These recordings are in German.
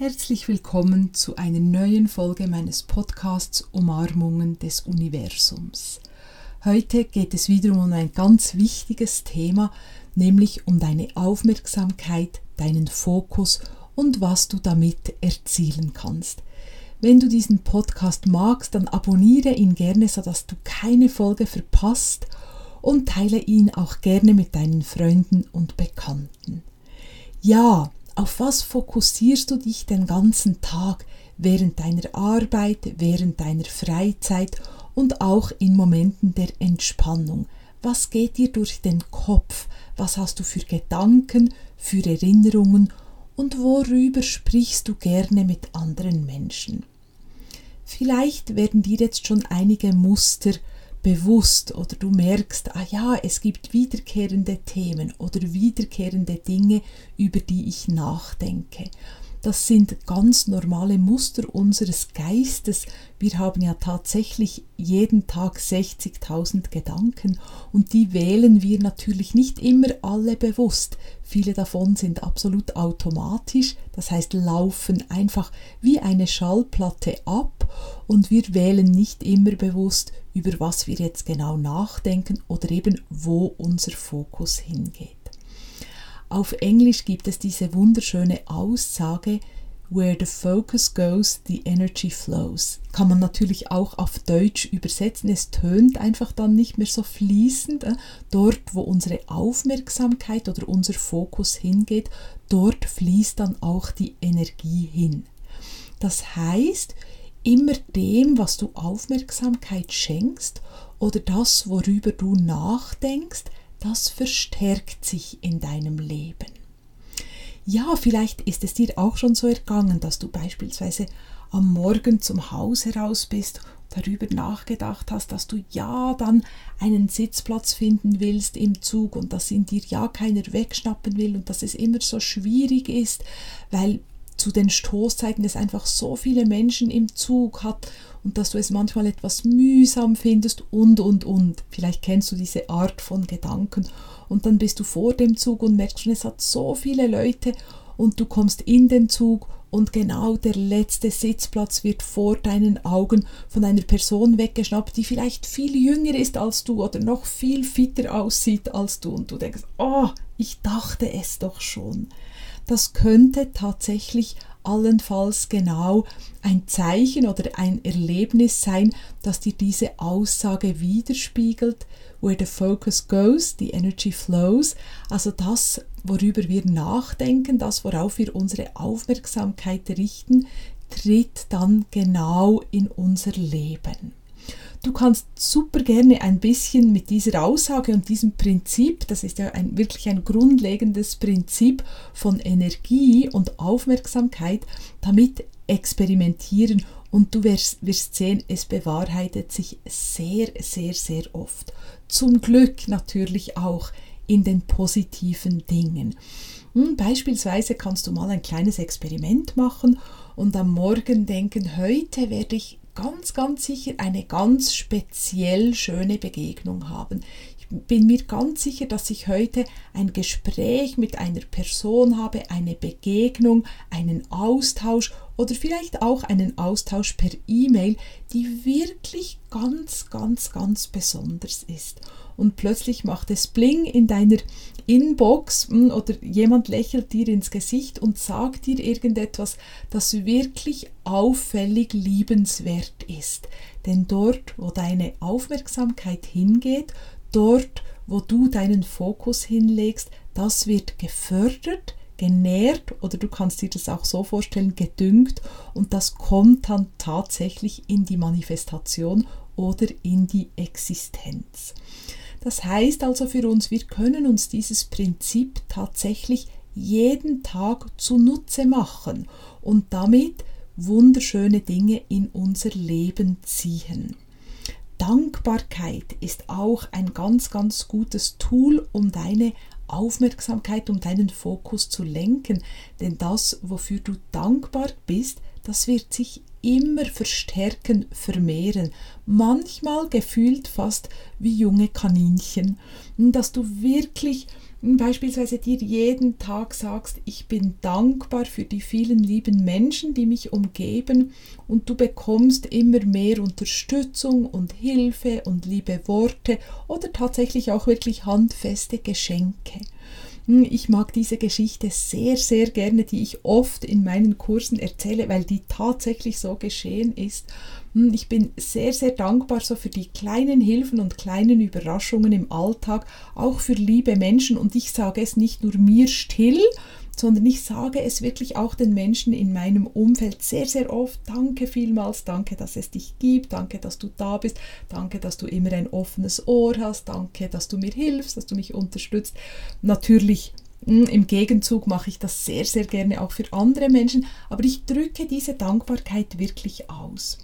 Herzlich willkommen zu einer neuen Folge meines Podcasts Umarmungen des Universums. Heute geht es wieder um ein ganz wichtiges Thema, nämlich um deine Aufmerksamkeit, deinen Fokus und was du damit erzielen kannst. Wenn du diesen Podcast magst, dann abonniere ihn gerne, sodass du keine Folge verpasst und teile ihn auch gerne mit deinen Freunden und Bekannten. Ja, auf was fokussierst du dich den ganzen Tag während deiner Arbeit, während deiner Freizeit und auch in Momenten der Entspannung? Was geht dir durch den Kopf? Was hast du für Gedanken, für Erinnerungen und worüber sprichst du gerne mit anderen Menschen? Vielleicht werden dir jetzt schon einige Muster bewusst oder du merkst, ah ja, es gibt wiederkehrende Themen oder wiederkehrende Dinge, über die ich nachdenke. Das sind ganz normale Muster unseres Geistes. Wir haben ja tatsächlich jeden Tag 60.000 Gedanken und die wählen wir natürlich nicht immer alle bewusst. Viele davon sind absolut automatisch, das heißt laufen einfach wie eine Schallplatte ab und wir wählen nicht immer bewusst, über was wir jetzt genau nachdenken oder eben wo unser Fokus hingeht. Auf Englisch gibt es diese wunderschöne Aussage, Where the focus goes, the energy flows. Kann man natürlich auch auf Deutsch übersetzen. Es tönt einfach dann nicht mehr so fließend. Äh? Dort, wo unsere Aufmerksamkeit oder unser Fokus hingeht, dort fließt dann auch die Energie hin. Das heißt, immer dem, was du Aufmerksamkeit schenkst oder das, worüber du nachdenkst, das verstärkt sich in deinem Leben. Ja, vielleicht ist es dir auch schon so ergangen, dass du beispielsweise am Morgen zum Haus heraus bist, darüber nachgedacht hast, dass du ja dann einen Sitzplatz finden willst im Zug und dass ihn dir ja keiner wegschnappen will und dass es immer so schwierig ist, weil zu den Stoßzeiten es einfach so viele Menschen im Zug hat und dass du es manchmal etwas mühsam findest und, und, und. Vielleicht kennst du diese Art von Gedanken und dann bist du vor dem Zug und merkst schon, es hat so viele Leute und du kommst in den Zug und genau der letzte Sitzplatz wird vor deinen Augen von einer Person weggeschnappt, die vielleicht viel jünger ist als du oder noch viel fitter aussieht als du und du denkst, oh, ich dachte es doch schon das könnte tatsächlich allenfalls genau ein Zeichen oder ein Erlebnis sein, das dir diese Aussage widerspiegelt. Where the focus goes, the energy flows. Also das, worüber wir nachdenken, das, worauf wir unsere Aufmerksamkeit richten, tritt dann genau in unser Leben. Du kannst super gerne ein bisschen mit dieser Aussage und diesem Prinzip, das ist ja ein, wirklich ein grundlegendes Prinzip von Energie und Aufmerksamkeit, damit experimentieren und du wirst, wirst sehen, es bewahrheitet sich sehr, sehr, sehr oft. Zum Glück natürlich auch in den positiven Dingen. Hm, beispielsweise kannst du mal ein kleines Experiment machen und am Morgen denken, heute werde ich ganz, ganz sicher eine ganz speziell schöne Begegnung haben. Ich bin mir ganz sicher, dass ich heute ein Gespräch mit einer Person habe, eine Begegnung, einen Austausch oder vielleicht auch einen Austausch per E-Mail, die wirklich ganz, ganz, ganz besonders ist. Und plötzlich macht es Bling in deiner Inbox hm, oder jemand lächelt dir ins Gesicht und sagt dir irgendetwas, das wirklich auffällig liebenswert ist. Denn dort, wo deine Aufmerksamkeit hingeht, dort, wo du deinen Fokus hinlegst, das wird gefördert, genährt oder du kannst dir das auch so vorstellen, gedüngt und das kommt dann tatsächlich in die Manifestation oder in die Existenz. Das heißt also für uns, wir können uns dieses Prinzip tatsächlich jeden Tag zunutze machen und damit wunderschöne Dinge in unser Leben ziehen. Dankbarkeit ist auch ein ganz, ganz gutes Tool, um deine Aufmerksamkeit, um deinen Fokus zu lenken. Denn das, wofür du dankbar bist, das wird sich immer verstärken, vermehren. Manchmal gefühlt fast wie junge Kaninchen. Dass du wirklich beispielsweise dir jeden Tag sagst, ich bin dankbar für die vielen lieben Menschen, die mich umgeben und du bekommst immer mehr Unterstützung und Hilfe und liebe Worte oder tatsächlich auch wirklich handfeste Geschenke. Hm, ich mag diese Geschichte sehr, sehr gerne, die ich oft in meinen Kursen erzähle, weil die tatsächlich so geschehen ist. Hm, ich bin sehr, sehr dankbar so für die kleinen Hilfen und kleinen Überraschungen im Alltag, auch für liebe Menschen. Und ich sage es nicht nur mir still, sondern ich sage es wirklich auch den Menschen in meinem Umfeld sehr, sehr oft. Danke vielmals, danke, dass es dich gibt, danke, dass du da bist, danke, dass du immer ein offenes Ohr hast, danke, dass du mir hilfst, dass du mich unterstützt. Natürlich hm, im Gegenzug mache ich das sehr, sehr gerne auch für andere Menschen, aber ich drücke diese Dankbarkeit wirklich aus.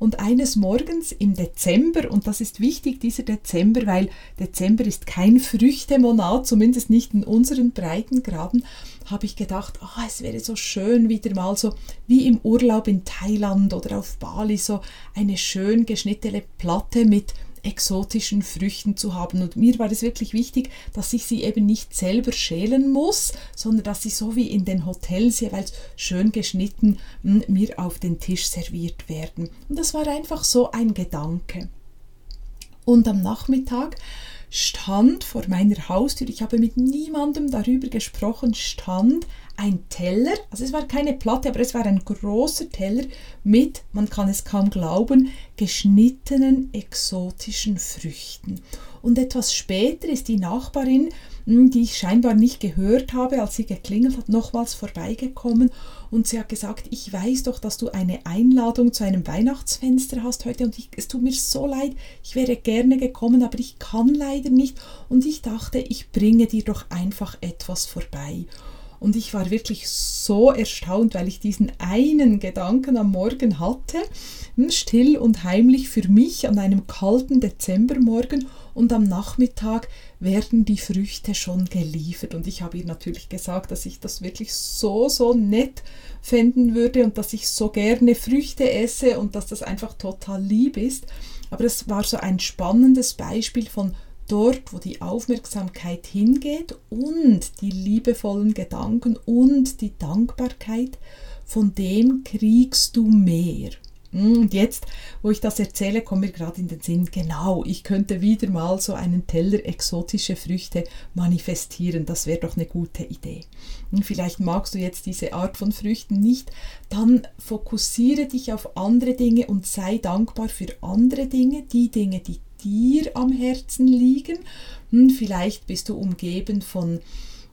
Und eines Morgens im Dezember, und das ist wichtig, dieser Dezember, weil Dezember ist kein Früchtemonat, zumindest nicht in unseren Breitengraden, habe ich gedacht, oh, es wäre so schön, wieder mal so wie im Urlaub in Thailand oder auf Bali so eine schön geschnittene Platte mit exotischen Früchten zu haben. Und mir war es wirklich wichtig, dass ich sie eben nicht selber schälen muss, sondern dass sie so wie in den Hotels jeweils schön geschnitten hm, mir auf den Tisch serviert werden. Und das war einfach so ein Gedanke. Und am Nachmittag stand vor meiner Haustür, ich habe mit niemandem darüber gesprochen, stand ein Teller, also es war keine Platte, aber es war ein großer Teller mit, man kann es kaum glauben, geschnittenen exotischen Früchten. Und etwas später ist die Nachbarin, hm, die ich scheinbar nicht gehört habe, als sie geklingelt hat, nochmals vorbeigekommen und sie hat gesagt, ich weiß doch, dass du eine Einladung zu einem Weihnachtsfenster hast heute und ich, es tut mir so leid, ich wäre gerne gekommen, aber ich kann leider nicht und ich dachte, ich bringe dir doch einfach etwas vorbei. Und ich war wirklich so erstaunt, weil ich diesen einen Gedanken am Morgen hatte, hm, still und heimlich für mich an einem kalten Dezembermorgen und am Nachmittag werden die Früchte schon geliefert. Und ich habe ihr natürlich gesagt, dass ich das wirklich so, so nett fänden würde und dass ich so gerne Früchte esse und dass das einfach total lieb ist. Aber es war so ein spannendes Beispiel von dort, wo die Aufmerksamkeit hingeht und die liebevollen Gedanken und die Dankbarkeit, von dem kriegst du mehr. Hm, und jetzt, wo ich das erzähle, kommt mir gerade in den Sinn, genau, ich könnte wieder mal so einen Teller exotische Früchte manifestieren. Das wäre doch eine gute Idee. Und hm, vielleicht magst du jetzt diese Art von Früchten nicht, dann fokussiere dich auf andere Dinge und sei dankbar für andere Dinge, die Dinge, die dir am Herzen liegen. Hm, vielleicht bist du umgeben von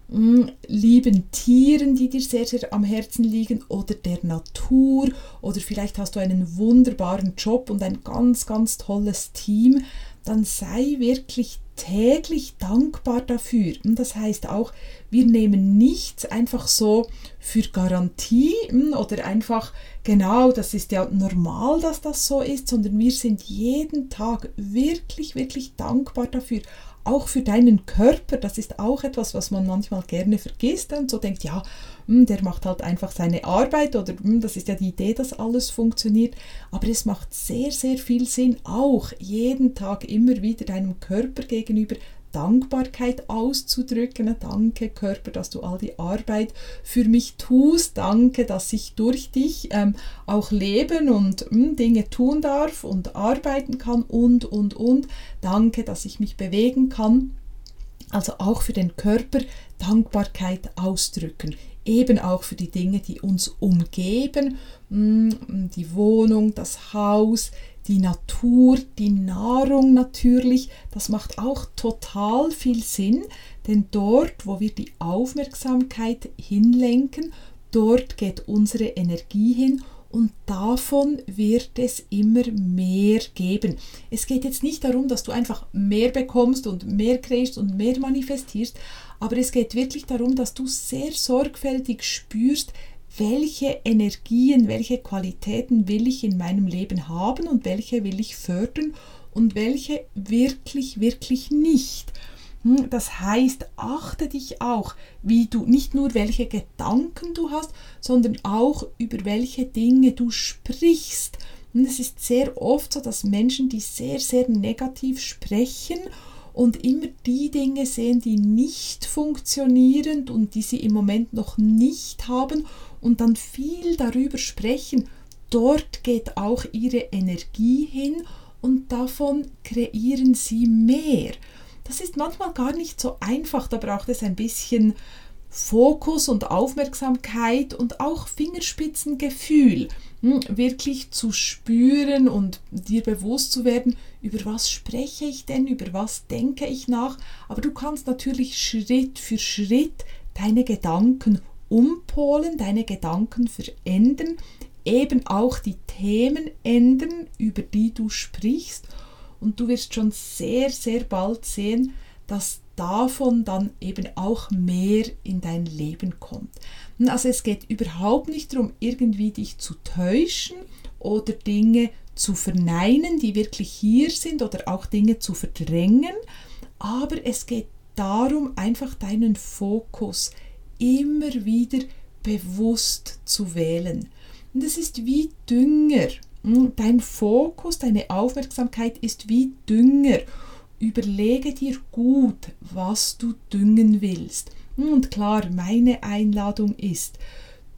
hm, lieben Tieren, die dir sehr, sehr am Herzen liegen oder der Natur oder vielleicht hast du einen wunderbaren Job und ein ganz, ganz tolles Team, dann sei wirklich täglich dankbar dafür. Und das heißt auch, wir nehmen nichts einfach so für Garantie hm, oder einfach genau, das ist ja normal, dass das so ist, sondern wir sind jeden Tag wirklich, wirklich dankbar dafür auch für deinen Körper, das ist auch etwas, was man manchmal gerne vergisst und so denkt, ja, hm, der macht halt einfach seine Arbeit oder hm, das ist ja die Idee, dass alles funktioniert. Aber es macht sehr, sehr viel Sinn, auch jeden Tag immer wieder deinem Körper gegenüber Dankbarkeit auszudrücken. Danke Körper, dass du all die Arbeit für mich tust. Danke, dass ich durch dich ähm, auch leben und mh, hm, Dinge tun darf und arbeiten kann und, und, und. Danke, dass ich mich bewegen kann. Also auch für den Körper Dankbarkeit ausdrücken. Eben auch für die Dinge, die uns umgeben, hm, die Wohnung, das Haus, die Natur, die Nahrung natürlich, das macht auch total viel Sinn, denn dort, wo wir die Aufmerksamkeit hinlenken, dort geht unsere Energie hin und davon wird es immer mehr geben. Es geht jetzt nicht darum, dass du einfach mehr bekommst und mehr kriegst und mehr manifestierst, aber es geht wirklich darum, dass du sehr sorgfältig spürst, welche Energien, welche Qualitäten will ich in meinem Leben haben und welche will ich fördern und welche wirklich, wirklich nicht. Hm, das heißt, achte dich auch, wie du nicht nur welche Gedanken du hast, sondern auch über welche Dinge du sprichst. Und es ist sehr oft so, dass Menschen, die sehr, sehr negativ sprechen und immer die Dinge sehen, die nicht funktionieren und die sie im Moment noch nicht haben und dann viel darüber sprechen, dort geht auch ihre Energie hin und davon kreieren sie mehr. Das ist manchmal gar nicht so einfach, da braucht es ein bisschen Fokus und Aufmerksamkeit und auch Fingerspitzengefühl, hm, wirklich zu spüren und dir bewusst zu werden, über was spreche ich denn, über was denke ich nach. Aber du kannst natürlich Schritt für Schritt deine Gedanken umpolen, deine Gedanken verändern, eben auch die Themen ändern, über die du sprichst und du wirst schon sehr, sehr bald sehen, dass davon dann eben auch mehr in dein Leben kommt. Also es geht überhaupt nicht darum, irgendwie dich zu täuschen oder Dinge zu verneinen, die wirklich hier sind oder auch Dinge zu verdrängen, aber es geht darum, einfach deinen Fokus immer wieder bewusst zu wählen. Und es ist wie Dünger. Hm, dein Fokus, deine Aufmerksamkeit ist wie Dünger. Überlege dir gut, was du düngen willst. Hm, und klar, meine Einladung ist,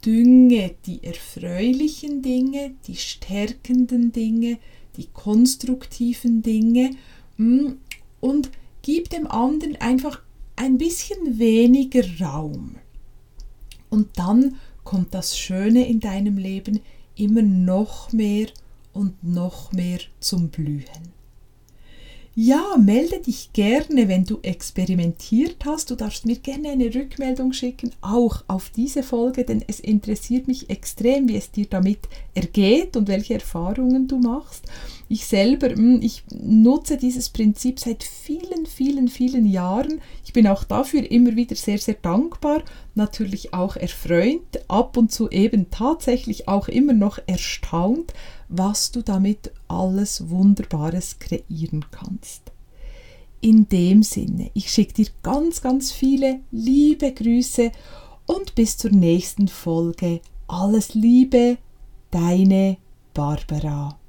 dünge die erfreulichen Dinge, die stärkenden Dinge, die konstruktiven Dinge hm, und gib dem anderen einfach ein bisschen weniger Raum. Und dann kommt das Schöne in deinem Leben immer noch mehr und noch mehr zum Blühen. Ja, melde dich gerne, wenn du experimentiert hast. Du darfst mir gerne eine Rückmeldung schicken, auch auf diese Folge, denn es interessiert mich extrem, wie es dir damit ergeht und welche Erfahrungen du machst. Ich selber, hm, ich nutze dieses Prinzip seit vielen, vielen, vielen Jahren. Ich bin auch dafür immer wieder sehr, sehr dankbar, natürlich auch erfreut, ab und zu eben tatsächlich auch immer noch erstaunt, was du damit alles Wunderbares kreieren kannst. In dem Sinne, ich schicke dir ganz, ganz viele liebe Grüße und bis zur nächsten Folge. Alles Liebe, deine Barbara.